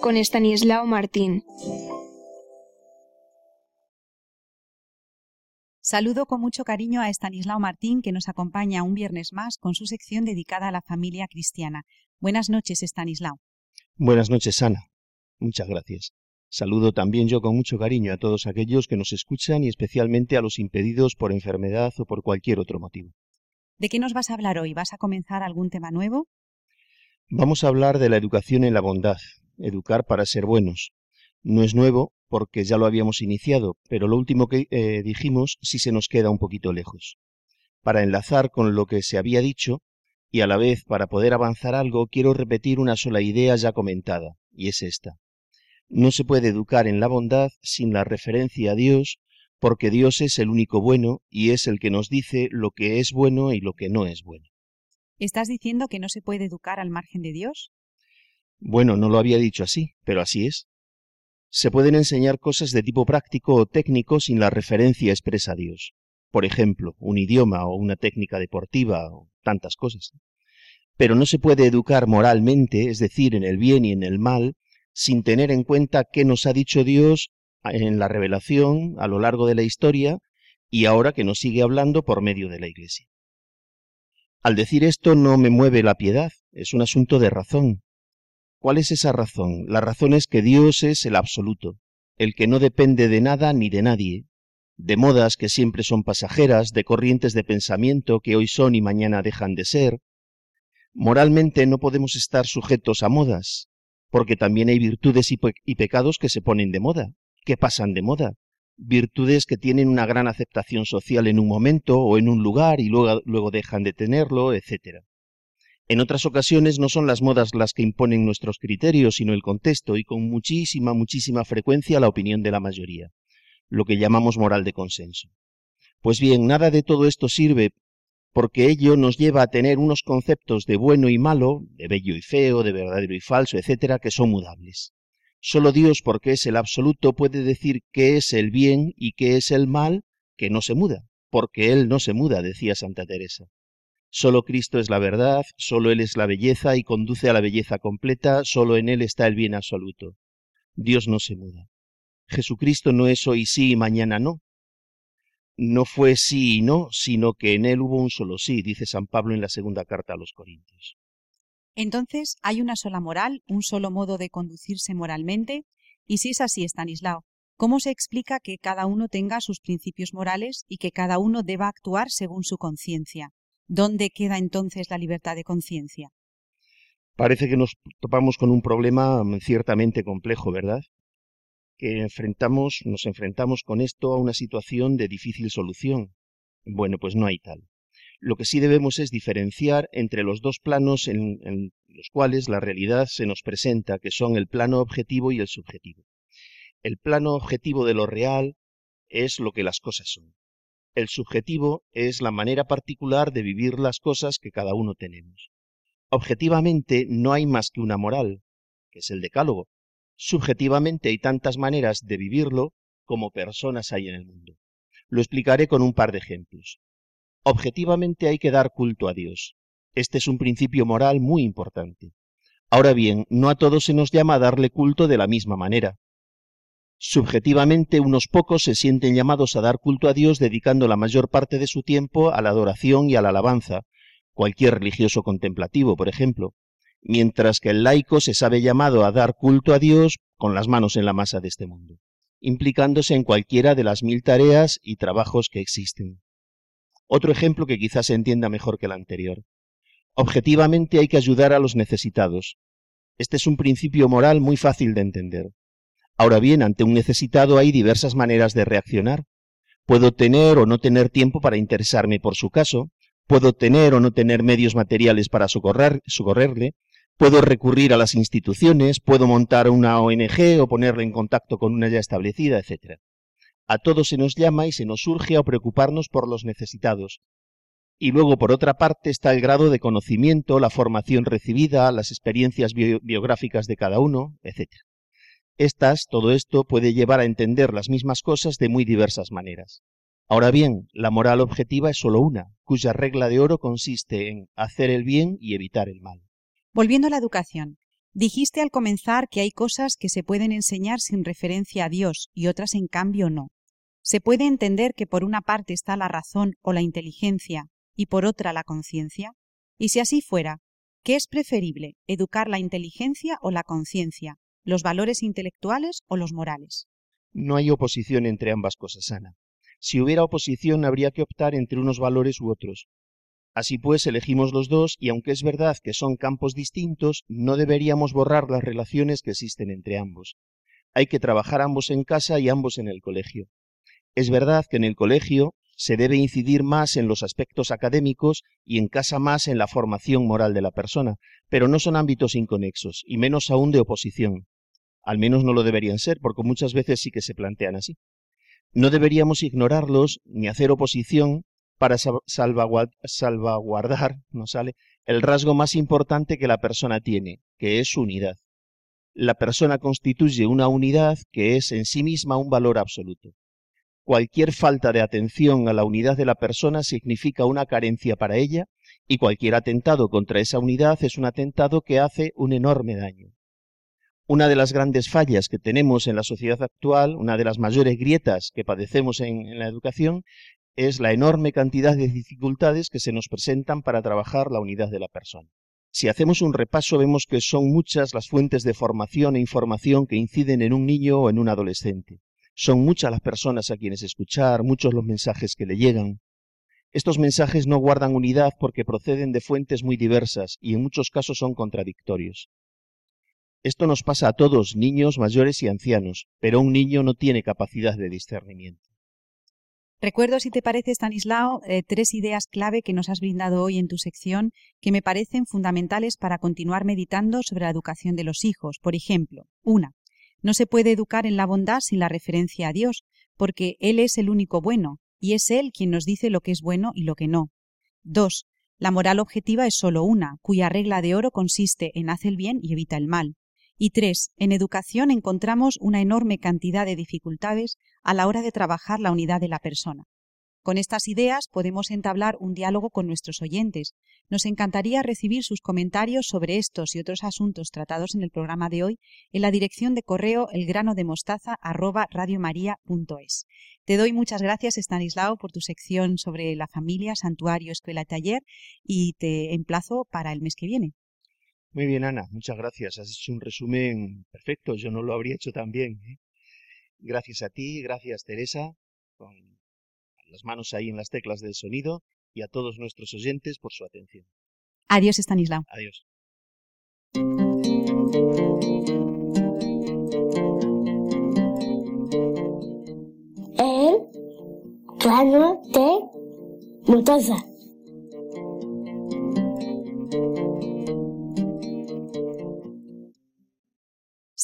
Con Estanislao Martín. Saludo con mucho cariño a Estanislao Martín, que nos acompaña un viernes más con su sección dedicada a la familia cristiana. Buenas noches, Estanislao. Buenas noches, Ana. Muchas gracias. Saludo también yo con mucho cariño a todos aquellos que nos escuchan y especialmente a los impedidos por enfermedad o por cualquier otro motivo. ¿De qué nos vas a hablar hoy? ¿Vas a comenzar algún tema nuevo? Vamos a hablar de la educación en la bondad, educar para ser buenos. No es nuevo porque ya lo habíamos iniciado, pero lo último que eh, dijimos sí se nos queda un poquito lejos. Para enlazar con lo que se había dicho y a la vez para poder avanzar algo, quiero repetir una sola idea ya comentada, y es esta. No se puede educar en la bondad sin la referencia a Dios, porque Dios es el único bueno y es el que nos dice lo que es bueno y lo que no es bueno. ¿Estás diciendo que no se puede educar al margen de Dios? Bueno, no lo había dicho así, pero así es. Se pueden enseñar cosas de tipo práctico o técnico sin la referencia expresa a Dios. Por ejemplo, un idioma o una técnica deportiva o tantas cosas. Pero no se puede educar moralmente, es decir, en el bien y en el mal, sin tener en cuenta qué nos ha dicho Dios en la revelación a lo largo de la historia y ahora que nos sigue hablando por medio de la Iglesia. Al decir esto no me mueve la piedad, es un asunto de razón. ¿Cuál es esa razón? La razón es que Dios es el absoluto, el que no depende de nada ni de nadie, de modas que siempre son pasajeras, de corrientes de pensamiento que hoy son y mañana dejan de ser. Moralmente no podemos estar sujetos a modas, porque también hay virtudes y, pecados que se ponen de moda, que pasan de moda, virtudes que tienen una gran aceptación social en un momento o en un lugar y luego, luego dejan de tenerlo, etc. En otras ocasiones no son las modas las que imponen nuestros criterios, sino el contexto y con muchísima, muchísima frecuencia la opinión de la mayoría lo que llamamos moral de consenso. Pues bien, nada de todo esto sirve porque ello nos lleva a tener unos conceptos de bueno y malo, de bello y feo, de verdadero y falso, etcétera, que son mudables. Solo Dios, porque es el absoluto, puede decir qué es el bien y qué es el mal, que no se muda, porque Él no se muda, decía Santa Teresa. Solo Cristo es la verdad, solo Él es la belleza y conduce a la belleza completa, solo en Él está el bien absoluto. Dios no se muda. Jesucristo no es hoy sí y mañana no. No fue sí y no, sino que en él hubo un solo sí, dice San Pablo en la segunda carta a los Corintios. Entonces, ¿hay una sola moral, un solo modo de conducirse moralmente? Y si es así, Estanislao, ¿cómo se explica que cada uno tenga sus principios morales y que cada uno deba actuar según su conciencia? ¿Dónde queda entonces la libertad de conciencia? Parece que nos topamos con un problema ciertamente complejo, ¿verdad? que enfrentamos, nos enfrentamos con esto a una situación de difícil solución. Bueno, pues no hay tal. Lo que sí debemos es diferenciar entre los dos planos en, en los cuales la realidad se nos presenta, que son el plano objetivo y el subjetivo. El plano objetivo de lo real es lo que las cosas son. El subjetivo es la manera particular de vivir las cosas que cada uno tenemos. Objetivamente no hay más que una moral, que es el decálogo, Subjetivamente hay tantas maneras de vivirlo como personas hay en el mundo. Lo explicaré con un par de ejemplos. Objetivamente hay que dar culto a Dios. Este es un principio moral muy importante. Ahora bien, no a todos se nos llama a darle culto de la misma manera. Subjetivamente, unos pocos se sienten llamados a dar culto a Dios dedicando la mayor parte de su tiempo a la adoración y a la alabanza, cualquier religioso contemplativo, por ejemplo, mientras que el laico se sabe llamado a dar culto a Dios con las manos en la masa de este mundo, implicándose en cualquiera de las mil tareas y trabajos que existen. Otro ejemplo que quizás se entienda mejor que el anterior. Objetivamente hay que ayudar a los necesitados. Este es un principio moral muy fácil de entender. Ahora bien, ante un necesitado hay diversas maneras de reaccionar. Puedo tener o no tener tiempo para interesarme por su caso, puedo tener o no tener medios materiales para socorrerle, Puedo recurrir a las instituciones, puedo montar una ONG o ponerle en contacto con una ya establecida, etc. A todos se nos llama y se nos urge a preocuparnos por los necesitados. Y luego, por otra parte, está el grado de conocimiento, la formación recibida, las experiencias biográficas de cada uno, etc. Estas, todo esto, puede llevar a entender las mismas cosas de muy diversas maneras. Ahora bien, la moral objetiva es sólo una, cuya regla de oro consiste en hacer el bien y evitar el mal. Volviendo a la educación, dijiste al comenzar que hay cosas que se pueden enseñar sin referencia a Dios y otras en cambio no. ¿Se puede entender que por una parte está la razón o la inteligencia y por otra la conciencia? Y si así fuera, ¿qué es preferible, educar la inteligencia o la conciencia, los valores intelectuales o los morales? No hay oposición entre ambas cosas, Ana. Si hubiera oposición habría que optar entre unos valores u otros, Así pues, elegimos los dos y aunque es verdad que son campos distintos, no deberíamos borrar las relaciones que existen entre ambos. Hay que trabajar ambos en casa y ambos en el colegio. Es verdad que en el colegio se debe incidir más en los aspectos académicos y en casa más en la formación moral de la persona, pero no son ámbitos inconexos, y menos aún de oposición. Al menos no lo deberían ser, porque muchas veces sí que se plantean así. No deberíamos ignorarlos ni hacer oposición para salvaguardar, no sale, el rasgo más importante que la persona tiene, que es su unidad. La persona constituye una unidad que es en sí misma un valor absoluto. Cualquier falta de atención a la unidad de la persona significa una carencia para ella y cualquier atentado contra esa unidad es un atentado que hace un enorme daño. Una de las grandes fallas que tenemos en la sociedad actual, una de las mayores grietas que padecemos en, en la educación, es la enorme cantidad de dificultades que se nos presentan para trabajar la unidad de la persona. Si hacemos un repaso vemos que son muchas las fuentes de formación e información que inciden en un niño o en un adolescente. Son muchas las personas a quienes escuchar, muchos los mensajes que le llegan. Estos mensajes no guardan unidad porque proceden de fuentes muy diversas y en muchos casos son contradictorios. Esto nos pasa a todos, niños, mayores y ancianos, pero un niño no tiene capacidad de discernimiento. Recuerdo, si te parece, Stanislao, eh, tres ideas clave que nos has brindado hoy en tu sección que me parecen fundamentales para continuar meditando sobre la educación de los hijos. Por ejemplo, una, no se puede educar en la bondad sin la referencia a Dios, porque Él es el único bueno, y es Él quien nos dice lo que es bueno y lo que no. Dos, la moral objetiva es solo una, cuya regla de oro consiste en hacer el bien y evita el mal. Y tres, en educación encontramos una enorme cantidad de dificultades a la hora de trabajar la unidad de la persona. Con estas ideas podemos entablar un diálogo con nuestros oyentes. Nos encantaría recibir sus comentarios sobre estos y otros asuntos tratados en el programa de hoy en la dirección de correo elgranodemostaza@radiomaria.es. Te doy muchas gracias, Stanislao, por tu sección sobre la familia, santuario, escuela, taller y te emplazo para el mes que viene. Muy bien, Ana, muchas gracias. Has hecho un resumen perfecto. Yo no lo habría hecho tan bien. ¿eh? Gracias a ti, gracias Teresa, las manos ahí en las teclas del sonido, y a todos nuestros oyentes por su atención. Adiós, Stanislao. Adiós. El grano de.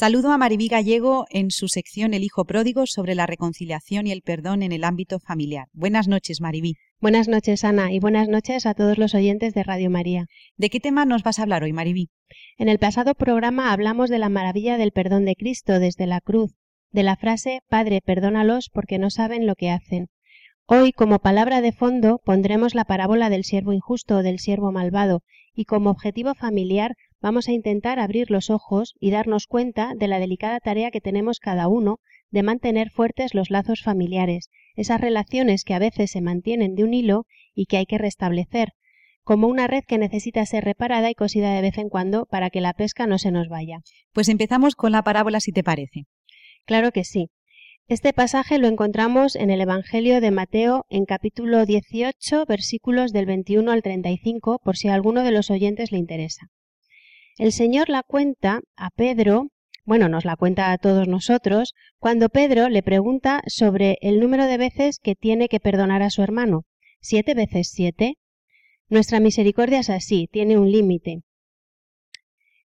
Saludo a Maribí Gallego en su sección El Hijo Pródigo sobre la reconciliación y el perdón en el ámbito familiar. Buenas noches, Maribí. Buenas noches, Ana, y buenas noches a todos los oyentes de Radio María. ¿De qué tema nos vas a hablar hoy, Maribí? En el pasado programa hablamos de la maravilla del perdón de Cristo desde la cruz, de la frase Padre, perdónalos porque no saben lo que hacen. Hoy, como palabra de fondo, pondremos la parábola del siervo injusto o del siervo malvado, y como objetivo familiar vamos a intentar abrir los ojos y darnos cuenta de la delicada tarea que tenemos cada uno de mantener fuertes los lazos familiares, esas relaciones que a veces se mantienen de un hilo y que hay que restablecer, como una red que necesita ser reparada y cosida de vez en cuando para que la pesca no se nos vaya. Pues empezamos con la parábola si te parece. Claro que sí. Este pasaje lo encontramos en el Evangelio de Mateo en capítulo 18 versículos del 21 al 35 por si a alguno de los oyentes le interesa. El Señor la cuenta a Pedro, bueno, nos la cuenta a todos nosotros, cuando Pedro le pregunta sobre el número de veces que tiene que perdonar a su hermano. ¿Siete veces siete? Nuestra misericordia es así, tiene un límite.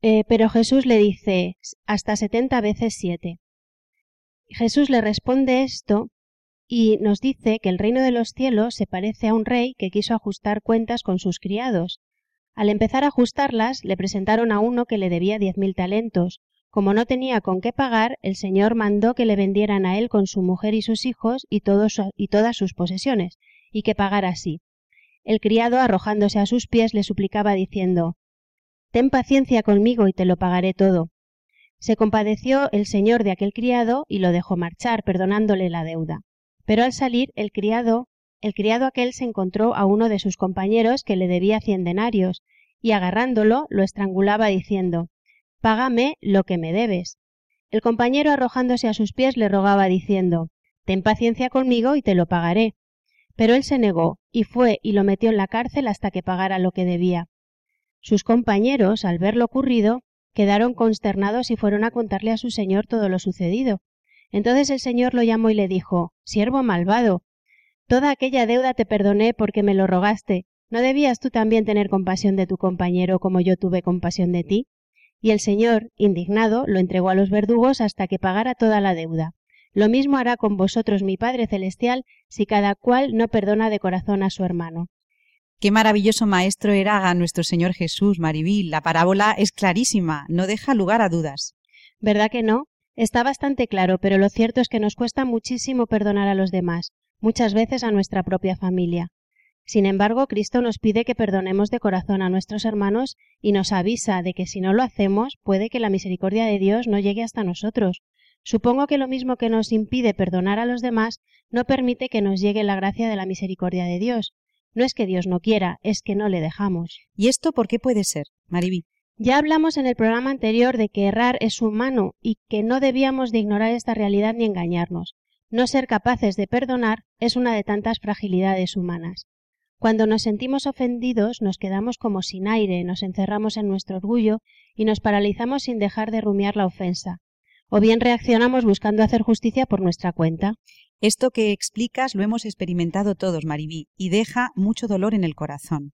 Eh, pero Jesús le dice hasta setenta veces siete. Jesús le responde esto y nos dice que el reino de los cielos se parece a un rey que quiso ajustar cuentas con sus criados al empezar a ajustarlas, le presentaron a uno que le debía diez mil talentos. Como no tenía con qué pagar, el señor mandó que le vendieran a él con su mujer y sus hijos y, y todas sus posesiones, y que pagara así. El criado, arrojándose a sus pies, le suplicaba diciendo Ten paciencia conmigo y te lo pagaré todo. Se compadeció el señor de aquel criado y lo dejó marchar, perdonándole la deuda. Pero al salir, el criado el criado aquel se encontró a uno de sus compañeros que le debía cien denarios, y agarrándolo lo estrangulaba diciendo Págame lo que me debes. El compañero arrojándose a sus pies le rogaba diciendo Ten paciencia conmigo y te lo pagaré. Pero él se negó, y fue y lo metió en la cárcel hasta que pagara lo que debía. Sus compañeros, al ver lo ocurrido, quedaron consternados y fueron a contarle a su señor todo lo sucedido. Entonces el señor lo llamó y le dijo Siervo malvado, toda aquella deuda te perdoné porque me lo rogaste. ¿No debías tú también tener compasión de tu compañero como yo tuve compasión de ti? Y el señor, indignado, lo entregó a los verdugos hasta que pagara toda la deuda. Lo mismo hará con vosotros mi Padre Celestial si cada cual no perdona de corazón a su hermano. Qué maravilloso maestro era nuestro Señor Jesús, Maribí. La parábola es clarísima, no deja lugar a dudas. ¿Verdad que no? Está bastante claro, pero lo cierto es que nos cuesta muchísimo perdonar a los demás, muchas veces a nuestra propia familia. Sin embargo, Cristo nos pide que perdonemos de corazón a nuestros hermanos y nos avisa de que si no lo hacemos, puede que la misericordia de Dios no llegue hasta nosotros. Supongo que lo mismo que nos impide perdonar a los demás, no permite que nos llegue la gracia de la misericordia de Dios. No es que Dios no quiera, es que no le dejamos. ¿Y esto por qué puede ser, Maribí? Ya hablamos en el programa anterior de que errar es humano y que no debíamos de ignorar esta realidad ni engañarnos. No ser capaces de perdonar es una de tantas fragilidades humanas. Cuando nos sentimos ofendidos nos quedamos como sin aire, nos encerramos en nuestro orgullo y nos paralizamos sin dejar de rumiar la ofensa. O bien reaccionamos buscando hacer justicia por nuestra cuenta. Esto que explicas lo hemos experimentado todos, Maribí, y deja mucho dolor en el corazón.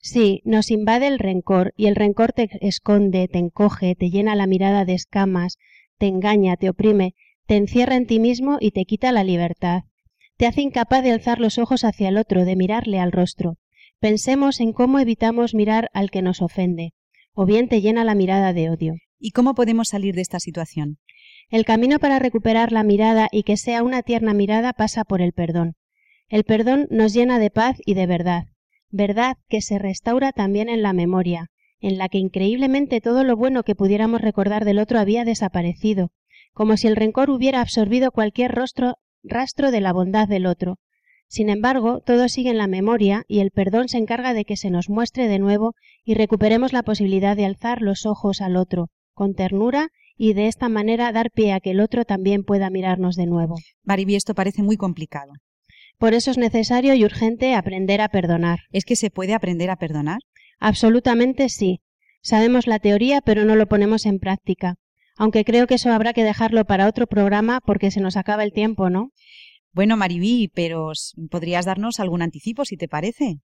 Sí, nos invade el rencor y el rencor te esconde, te encoge, te llena la mirada de escamas, te engaña, te oprime, te encierra en ti mismo y te quita la libertad. Te hace incapaz de alzar los ojos hacia el otro, de mirarle al rostro. Pensemos en cómo evitamos mirar al que nos ofende, o bien te llena la mirada de odio. ¿Y cómo podemos salir de esta situación? El camino para recuperar la mirada y que sea una tierna mirada pasa por el perdón. El perdón nos llena de paz y de verdad verdad que se restaura también en la memoria, en la que increíblemente todo lo bueno que pudiéramos recordar del otro había desaparecido, como si el rencor hubiera absorbido cualquier rostro, rastro de la bondad del otro. Sin embargo, todo sigue en la memoria y el perdón se encarga de que se nos muestre de nuevo y recuperemos la posibilidad de alzar los ojos al otro, con ternura y de esta manera dar pie a que el otro también pueda mirarnos de nuevo. Mariby, esto parece muy complicado. Por eso es necesario y urgente aprender a perdonar. ¿Es que se puede aprender a perdonar? Absolutamente sí. Sabemos la teoría, pero no lo ponemos en práctica. Aunque creo que eso habrá que dejarlo para otro programa porque se nos acaba el tiempo, ¿no? Bueno, Maribí, pero ¿podrías darnos algún anticipo si te parece?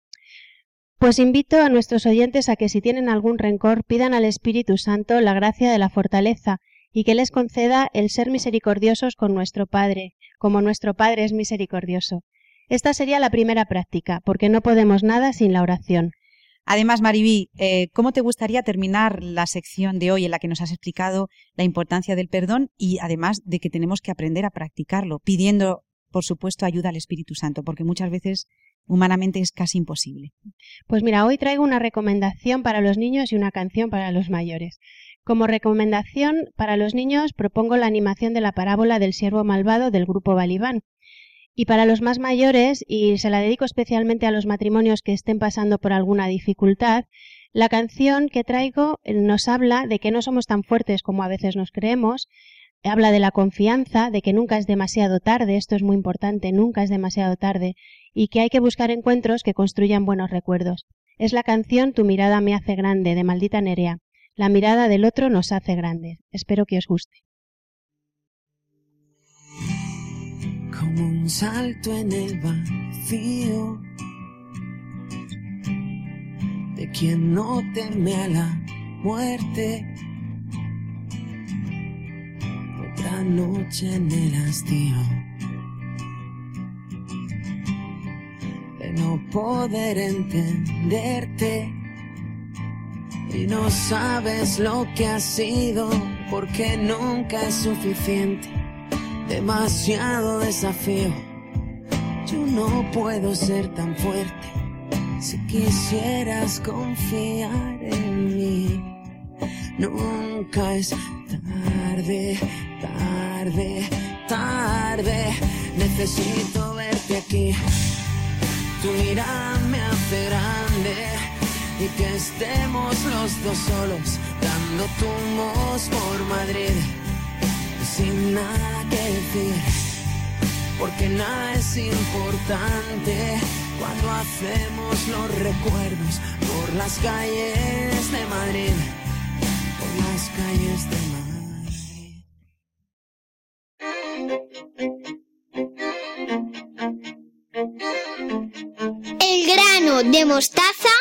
Pues invito a nuestros oyentes a que si tienen algún rencor pidan al Espíritu Santo la gracia de la fortaleza y que les conceda el ser misericordiosos con nuestro Padre, como nuestro Padre es misericordioso. Esta sería la primera práctica, porque no podemos nada sin la oración. Además, Maribí, eh, ¿cómo te gustaría terminar la sección de hoy en la que nos has explicado la importancia del perdón y además de que tenemos que aprender a practicarlo, pidiendo, por supuesto, ayuda al Espíritu Santo, porque muchas veces humanamente es casi imposible? Pues mira, hoy traigo una recomendación para los niños y una canción para los mayores. Como recomendación para los niños propongo la animación de la parábola del siervo malvado del grupo Balibán. Y para los más mayores, y se la dedico especialmente a los matrimonios que estén pasando por alguna dificultad, la canción que traigo eh, nos habla de que no somos tan fuertes como a veces nos creemos, habla de la confianza, de que nunca es demasiado tarde, esto es muy importante, nunca es demasiado tarde, y que hay que buscar encuentros que construyan buenos recuerdos. Es la canción Tu mirada me hace grande, de Maldita Nerea. La mirada del otro nos hace grandes. Espero que os guste. Como un salto en el vacío. De quien no teme a la muerte. Otra noche en el hastío. De no poder entenderte. Y no sabes lo que ha sido porque nunca es suficiente demasiado desafío. Yo no puedo ser tan fuerte si quisieras confiar en mí. Nunca es tarde, tarde, tarde. Necesito verte aquí. Tu mirada me hace grande y que estemos los dos solos dando tumbos por Madrid sin nada porque nada es importante cuando hacemos los recuerdos por las calles de Madrid, por las calles de Madrid. El grano de mostaza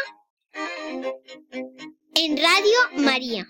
en Radio María.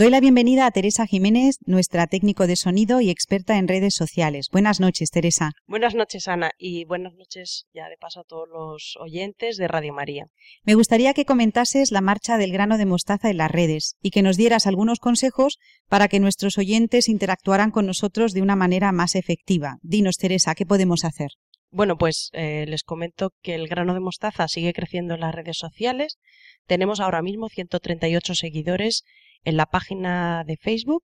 Doy la bienvenida a Teresa Jiménez, nuestra técnico de sonido y experta en redes sociales. Buenas noches, Teresa. Buenas noches, Ana, y buenas noches ya de paso a todos los oyentes de Radio María. Me gustaría que comentases la marcha del grano de mostaza en las redes y que nos dieras algunos consejos para que nuestros oyentes interactuaran con nosotros de una manera más efectiva. Dinos, Teresa, ¿qué podemos hacer? Bueno, pues eh, les comento que el grano de mostaza sigue creciendo en las redes sociales. Tenemos ahora mismo 138 seguidores en la página de Facebook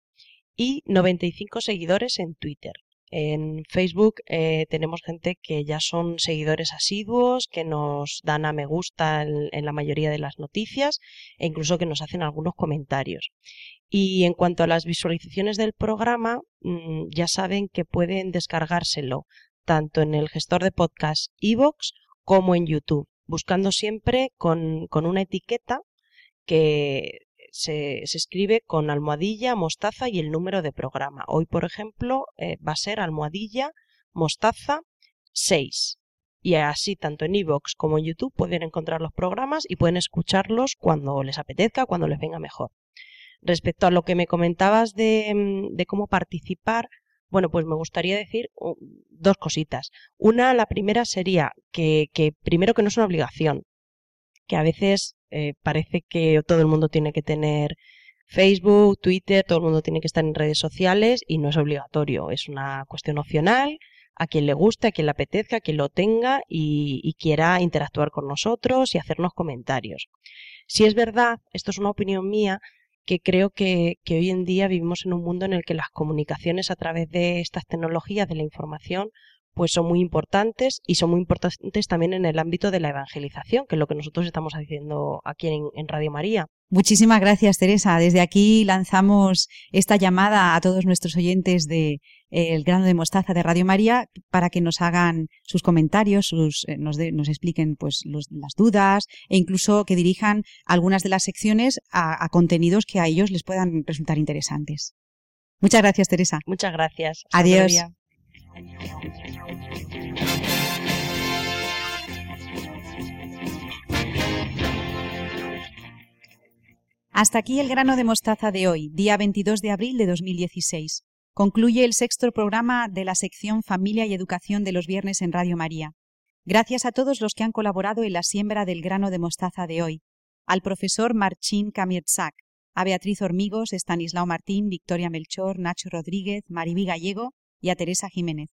y 95 seguidores en Twitter. En Facebook eh, tenemos gente que ya son seguidores asiduos, que nos dan a me gusta en, la mayoría de las noticias e incluso que nos hacen algunos comentarios. Y en cuanto a las visualizaciones del programa, mm, ya saben que pueden descargárselo tanto en el gestor de podcast iVoox como en YouTube, buscando siempre con, con una etiqueta que se, escribe con almohadilla, mostaza y el número de programa. Hoy, por ejemplo, eh, va a ser almohadilla, mostaza 6. Y así, tanto en iVoox como en YouTube, pueden encontrar los programas y pueden escucharlos cuando les apetezca, cuando les venga mejor. Respecto a lo que me comentabas de, mm, de cómo participar, bueno, pues me gustaría decir dos cositas. Una, la primera sería que, que primero que no es una obligación, que a veces eh, parece que todo el mundo tiene que tener Facebook, Twitter, todo el mundo tiene que estar en redes sociales y no es obligatorio, es una cuestión opcional, a quien le guste, a quien le apetezca, a quien lo tenga y, quiera interactuar con nosotros y hacernos comentarios. Si es verdad, esto es una opinión mía, que creo que, que, hoy en día vivimos en un mundo en el que las comunicaciones a través de estas tecnologías de la información pues son muy importantes y son muy importantes también en el ámbito de la evangelización, que es lo que nosotros estamos haciendo aquí en, Radio María. Muchísimas gracias, Teresa. Desde aquí lanzamos esta llamada a todos nuestros oyentes de eh, El grano de mostaza de Radio María para que nos hagan sus comentarios, sus, eh, nos, nos, expliquen pues las dudas e incluso que dirijan algunas de las secciones a, a contenidos que a ellos les puedan resultar interesantes. Muchas gracias, Teresa. Muchas gracias. Adiós. Hasta aquí el grano de mostaza de hoy, día 22 de abril de 2016. Concluye el sexto programa de la sección Familia y Educación de los viernes en Radio María. Gracias a todos los que han colaborado en la siembra del grano de mostaza de hoy. Al profesor Marcin Kamierzak, a Beatriz Hormigos, Estanislao Martín, Victoria Melchor, Nacho Rodríguez, Maribí Gallego y a Teresa Jiménez.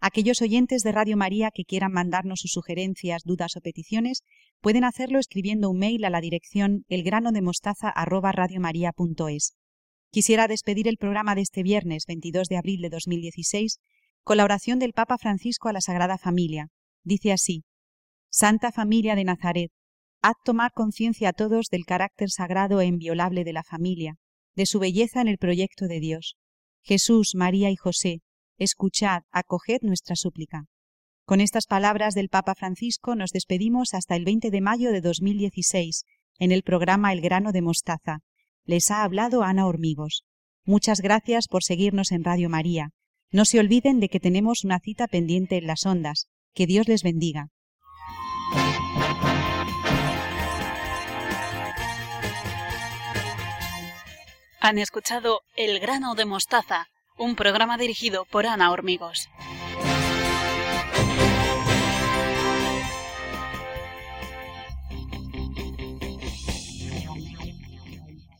Aquellos oyentes de Radio María que quieran mandarnos sus sugerencias, dudas o peticiones pueden hacerlo escribiendo un mail a la dirección elgranodemostaza@radiomaria.es. Quisiera despedir el programa de este viernes 22 de abril de 2016 con la oración del Papa Francisco a la Sagrada Familia. Dice así: Santa Familia de Nazaret, haz tomar conciencia a todos del carácter sagrado e inviolable de la familia, de su belleza en el proyecto de Dios. Jesús, María y José, escuchad, acoged nuestra súplica. Con estas palabras del Papa Francisco nos despedimos hasta el 20 de mayo de 2016 en el programa El grano de mostaza. Les ha hablado Ana Hormigos. Muchas gracias por seguirnos en Radio María. No se olviden de que tenemos una cita pendiente en las ondas. Que Dios les bendiga. Han escuchado El grano de mostaza un programa dirigido por Ana Hormigos.